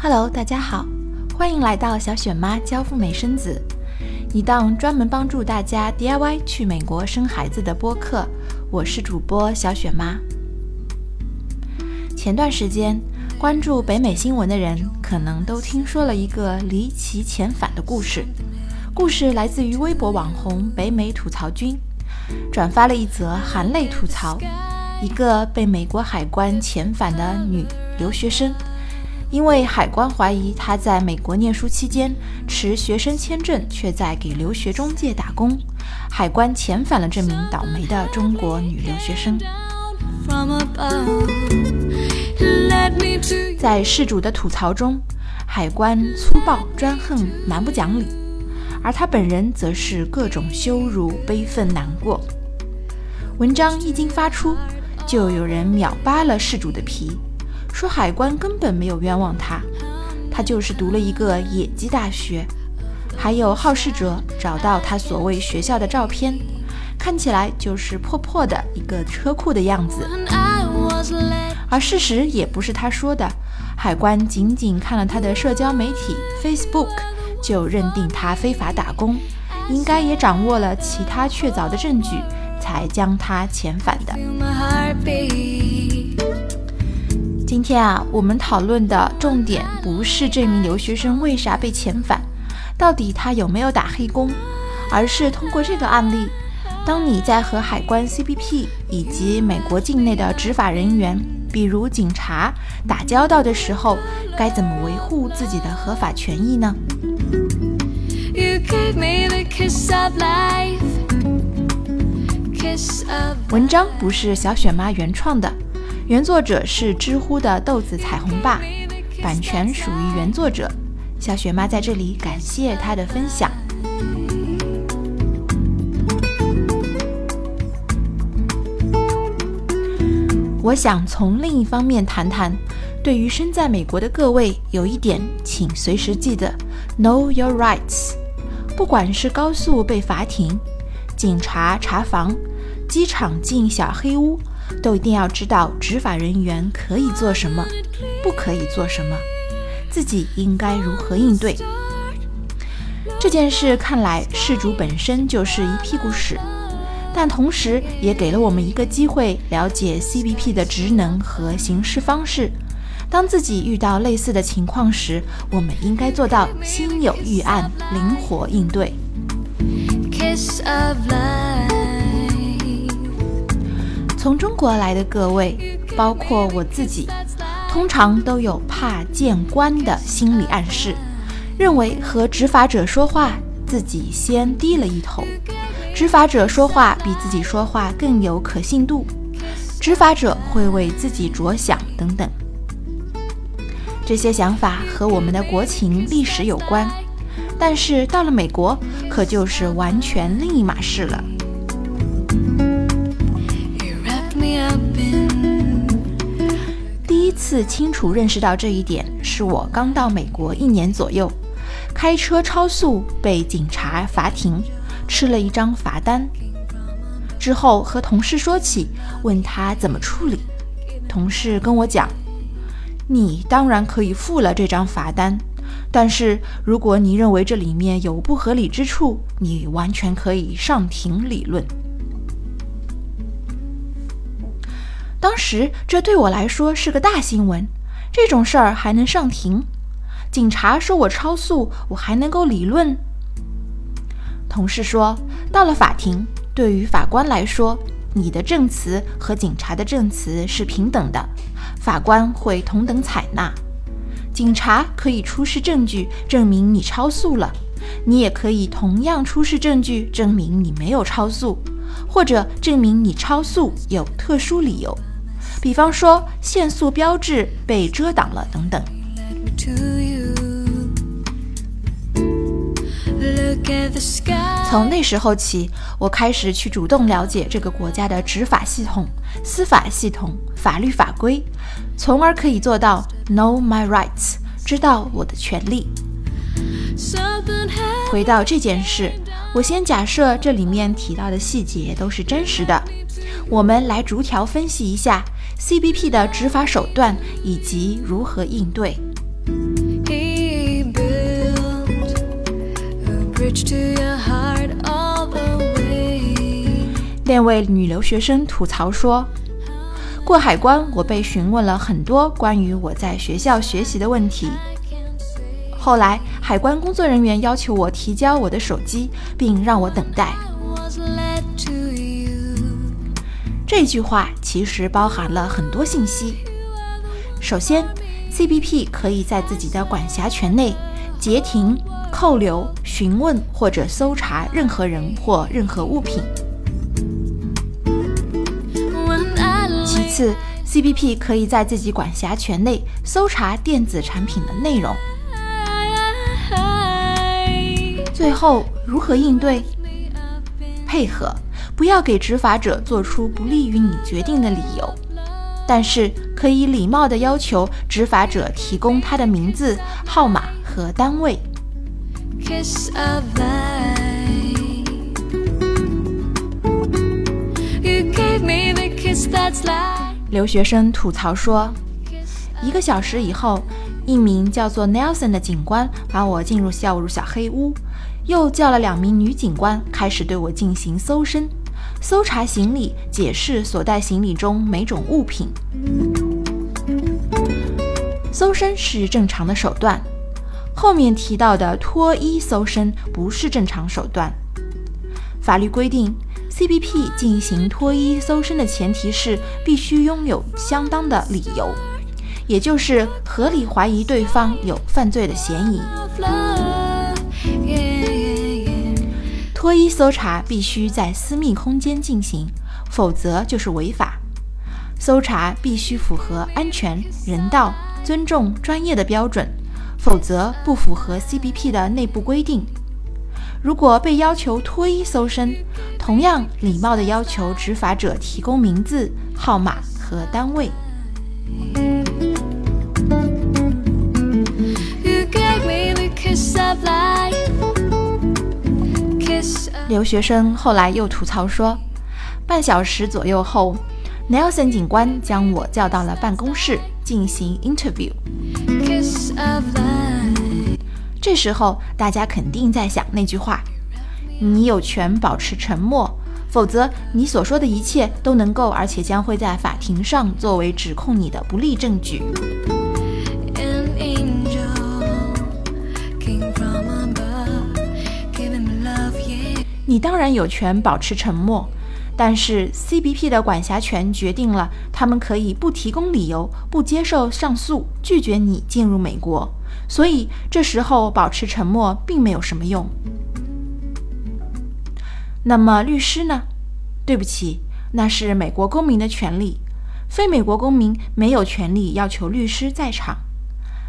Hello，大家好，欢迎来到小雪妈教赴美生子，一档专门帮助大家 DIY 去美国生孩子的播客。我是主播小雪妈。前段时间关注北美新闻的人，可能都听说了一个离奇遣返的故事。故事来自于微博网红北美吐槽君，转发了一则含泪吐槽一个被美国海关遣返的女留学生。因为海关怀疑他在美国念书期间持学生签证，却在给留学中介打工，海关遣返了这名倒霉的中国女留学生。在事主的吐槽中，海关粗暴专横、蛮不讲理，而他本人则是各种羞辱、悲愤、难过。文章一经发出，就有人秒扒了事主的皮。说海关根本没有冤枉他，他就是读了一个野鸡大学。还有好事者找到他所谓学校的照片，看起来就是破破的一个车库的样子。而事实也不是他说的，海关仅仅看了他的社交媒体 Facebook，就认定他非法打工，应该也掌握了其他确凿的证据，才将他遣返的。今天啊，我们讨论的重点不是这名留学生为啥被遣返，到底他有没有打黑工，而是通过这个案例，当你在和海关、CBP 以及美国境内的执法人员，比如警察打交道的时候，该怎么维护自己的合法权益呢？文章不是小雪妈原创的。原作者是知乎的豆子彩虹爸，版权属于原作者。小雪妈在这里感谢他的分享。我想从另一方面谈谈，对于身在美国的各位，有一点请随时记得：Know your rights。不管是高速被罚停、警察查房、机场进小黑屋。都一定要知道执法人员可以做什么，不可以做什么，自己应该如何应对。这件事看来事主本身就是一屁股屎，但同时也给了我们一个机会了解 CBP 的职能和行事方式。当自己遇到类似的情况时，我们应该做到心有预案，灵活应对。从中国来的各位，包括我自己，通常都有怕见官的心理暗示，认为和执法者说话，自己先低了一头，执法者说话比自己说话更有可信度，执法者会为自己着想等等。这些想法和我们的国情历史有关，但是到了美国，可就是完全另一码事了。次清楚认识到这一点，是我刚到美国一年左右，开车超速被警察罚停，吃了一张罚单。之后和同事说起，问他怎么处理，同事跟我讲：“你当然可以付了这张罚单，但是如果你认为这里面有不合理之处，你完全可以上庭理论。”当时这对我来说是个大新闻，这种事儿还能上庭？警察说我超速，我还能够理论？同事说，到了法庭，对于法官来说，你的证词和警察的证词是平等的，法官会同等采纳。警察可以出示证据证明你超速了，你也可以同样出示证据证明你没有超速，或者证明你超速有特殊理由。比方说，限速标志被遮挡了等等。从那时候起，我开始去主动了解这个国家的执法系统、司法系统、法律法规，从而可以做到 know my rights，知道我的权利。回到这件事，我先假设这里面提到的细节都是真实的，我们来逐条分析一下。CBP 的执法手段以及如何应对。那位女留学生吐槽说过，海关，我被询问了很多关于我在学校学习的问题。后来海关工作人员要求我提交我的手机，并让我等待。这句话其实包含了很多信息。首先，CBP 可以在自己的管辖权内截停、扣留、询问或者搜查任何人或任何物品。其次，CBP 可以在自己管辖权内搜查电子产品的内容。最后，如何应对？配合。不要给执法者做出不利于你决定的理由，但是可以礼貌地要求执法者提供他的名字、号码和单位。留学生吐槽说，一个小时以后，一名叫做 Nelson 的警官把我进入校入小黑屋，又叫了两名女警官开始对我进行搜身。搜查行李，解释所带行李中每种物品。搜身是正常的手段，后面提到的脱衣搜身不是正常手段。法律规定，CBP 进行脱衣搜身的前提是必须拥有相当的理由，也就是合理怀疑对方有犯罪的嫌疑。脱衣搜查必须在私密空间进行，否则就是违法。搜查必须符合安全、人道、尊重、专业的标准，否则不符合 CBP 的内部规定。如果被要求脱衣搜身，同样礼貌地要求执法者提供名字、号码和单位。留学生后来又吐槽说，半小时左右后，Nelson 警官将我叫到了办公室进行 interview。这时候，大家肯定在想那句话：“你有权保持沉默，否则你所说的一切都能够，而且将会在法庭上作为指控你的不利证据。”你当然有权保持沉默，但是 CBP 的管辖权决定了，他们可以不提供理由、不接受上诉、拒绝你进入美国。所以这时候保持沉默并没有什么用。那么律师呢？对不起，那是美国公民的权利，非美国公民没有权利要求律师在场，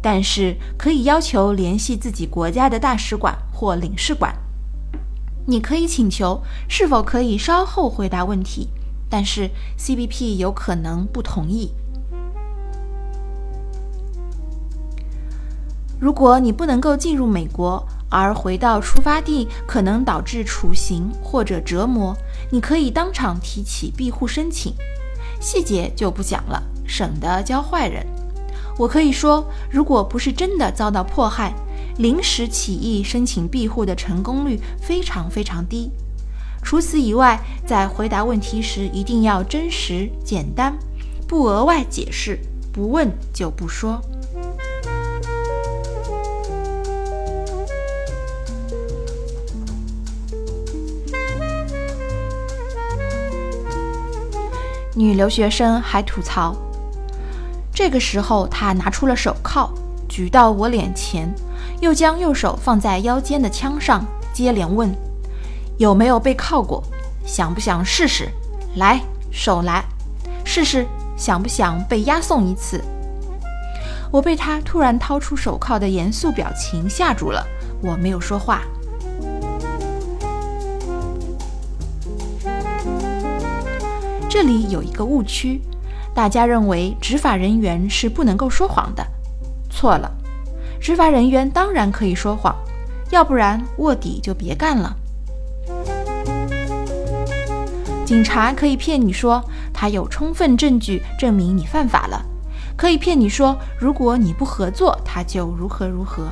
但是可以要求联系自己国家的大使馆或领事馆。你可以请求是否可以稍后回答问题，但是 CBP 有可能不同意。如果你不能够进入美国，而回到出发地可能导致处刑或者折磨，你可以当场提起庇护申请，细节就不讲了，省得教坏人。我可以说，如果不是真的遭到迫害。临时起意申请庇护的成功率非常非常低。除此以外，在回答问题时一定要真实简单，不额外解释，不问就不说。女留学生还吐槽，这个时候她拿出了手铐，举到我脸前。又将右手放在腰间的枪上，接连问：“有没有被铐过？想不想试试？来，手来，试试。想不想被押送一次？”我被他突然掏出手铐的严肃表情吓住了，我没有说话。这里有一个误区，大家认为执法人员是不能够说谎的，错了。执法人员当然可以说谎，要不然卧底就别干了。警察可以骗你说他有充分证据证明你犯法了，可以骗你说如果你不合作，他就如何如何。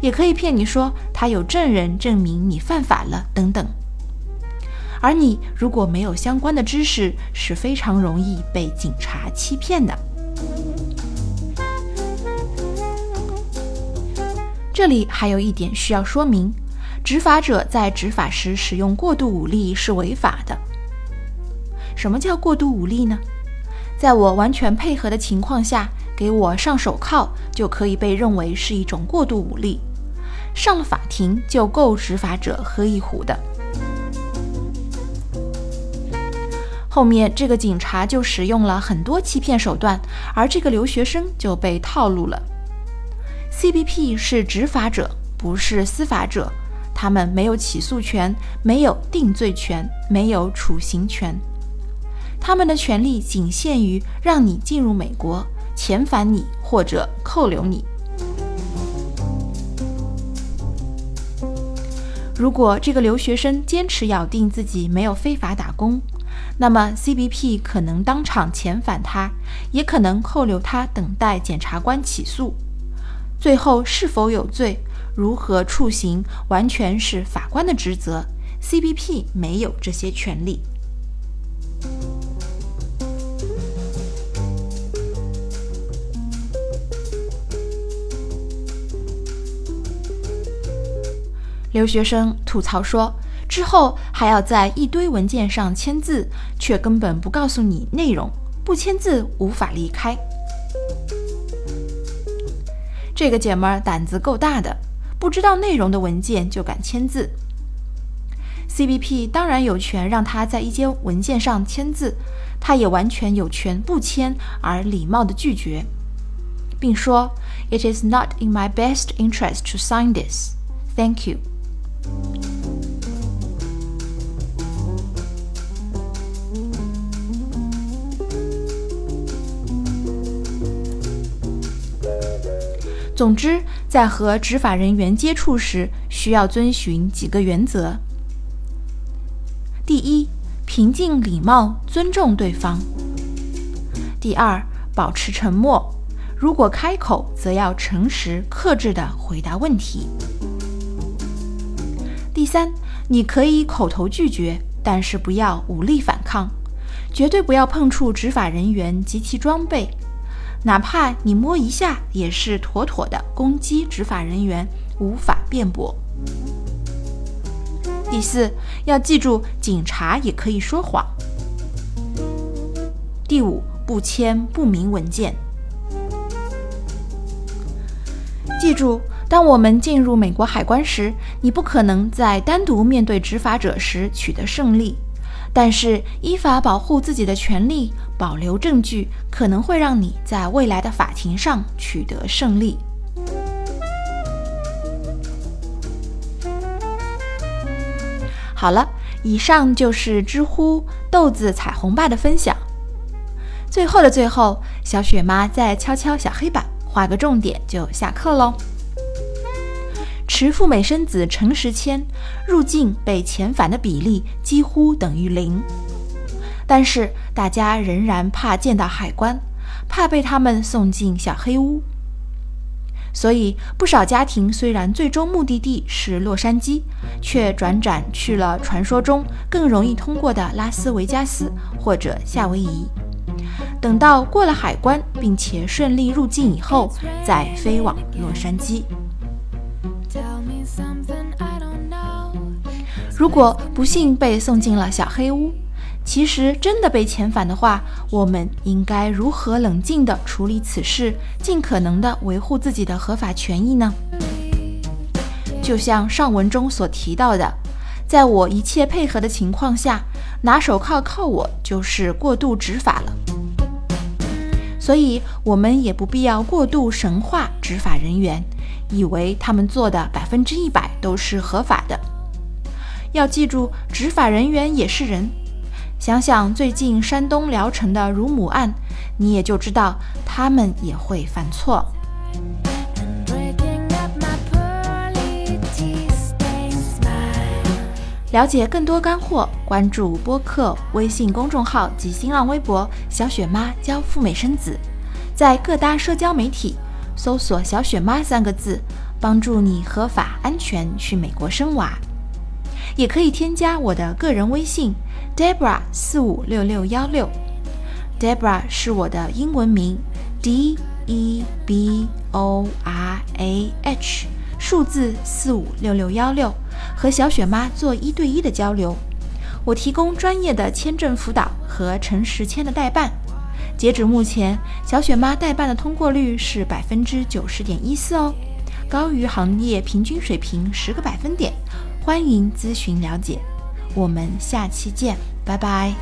也可以骗你说他有证人证明你犯法了等等。而你如果没有相关的知识，是非常容易被警察欺骗的。这里还有一点需要说明：执法者在执法时使用过度武力是违法的。什么叫过度武力呢？在我完全配合的情况下，给我上手铐就可以被认为是一种过度武力，上了法庭就够执法者喝一壶的。后面这个警察就使用了很多欺骗手段，而这个留学生就被套路了。CBP 是执法者，不是司法者，他们没有起诉权，没有定罪权，没有处刑权，他们的权利仅限于让你进入美国、遣返你或者扣留你。如果这个留学生坚持咬定自己没有非法打工，那么，CBP 可能当场遣返他，也可能扣留他，等待检察官起诉。最后是否有罪，如何处刑，完全是法官的职责。CBP 没有这些权利。留学生吐槽说。之后还要在一堆文件上签字，却根本不告诉你内容，不签字无法离开。这个姐们儿胆子够大的，不知道内容的文件就敢签字。CBP 当然有权让她在一些文件上签字，她也完全有权不签而礼貌的拒绝，并说：“It is not in my best interest to sign this. Thank you.” 总之，在和执法人员接触时，需要遵循几个原则：第一，平静、礼貌、尊重对方；第二，保持沉默，如果开口，则要诚实、克制地回答问题；第三，你可以口头拒绝，但是不要武力反抗，绝对不要碰触执法人员及其装备。哪怕你摸一下，也是妥妥的攻击执法人员，无法辩驳。第四，要记住，警察也可以说谎。第五，不签不明文件。记住，当我们进入美国海关时，你不可能在单独面对执法者时取得胜利。但是，依法保护自己的权利，保留证据，可能会让你在未来的法庭上取得胜利。好了，以上就是知乎豆子彩虹爸的分享。最后的最后，小雪妈再敲敲小黑板，画个重点就下课喽。持赴美生子诚实签入境被遣返的比例几乎等于零，但是大家仍然怕见到海关，怕被他们送进小黑屋，所以不少家庭虽然最终目的地是洛杉矶，却转展去了传说中更容易通过的拉斯维加斯或者夏威夷，等到过了海关并且顺利入境以后，再飞往洛杉矶。如果不幸被送进了小黑屋，其实真的被遣返的话，我们应该如何冷静地处理此事，尽可能地维护自己的合法权益呢？就像上文中所提到的，在我一切配合的情况下，拿手铐铐我就是过度执法了。所以，我们也不必要过度神化执法人员，以为他们做的百分之一百都是合法的。要记住，执法人员也是人。想想最近山东聊城的乳母案，你也就知道他们也会犯错。了解更多干货，关注播客、微信公众号及新浪微博“小雪妈教赴美生子”，在各大社交媒体搜索“小雪妈”三个字，帮助你合法安全去美国生娃。也可以添加我的个人微信 Debra 四五六六幺六，Debra 是我的英文名 D E B O R A H，数字四五六六幺六，和小雪妈做一对一的交流。我提供专业的签证辅导和诚实签的代办。截止目前，小雪妈代办的通过率是百分之九十点一四哦，高于行业平均水平十个百分点。欢迎咨询了解，我们下期见，拜拜。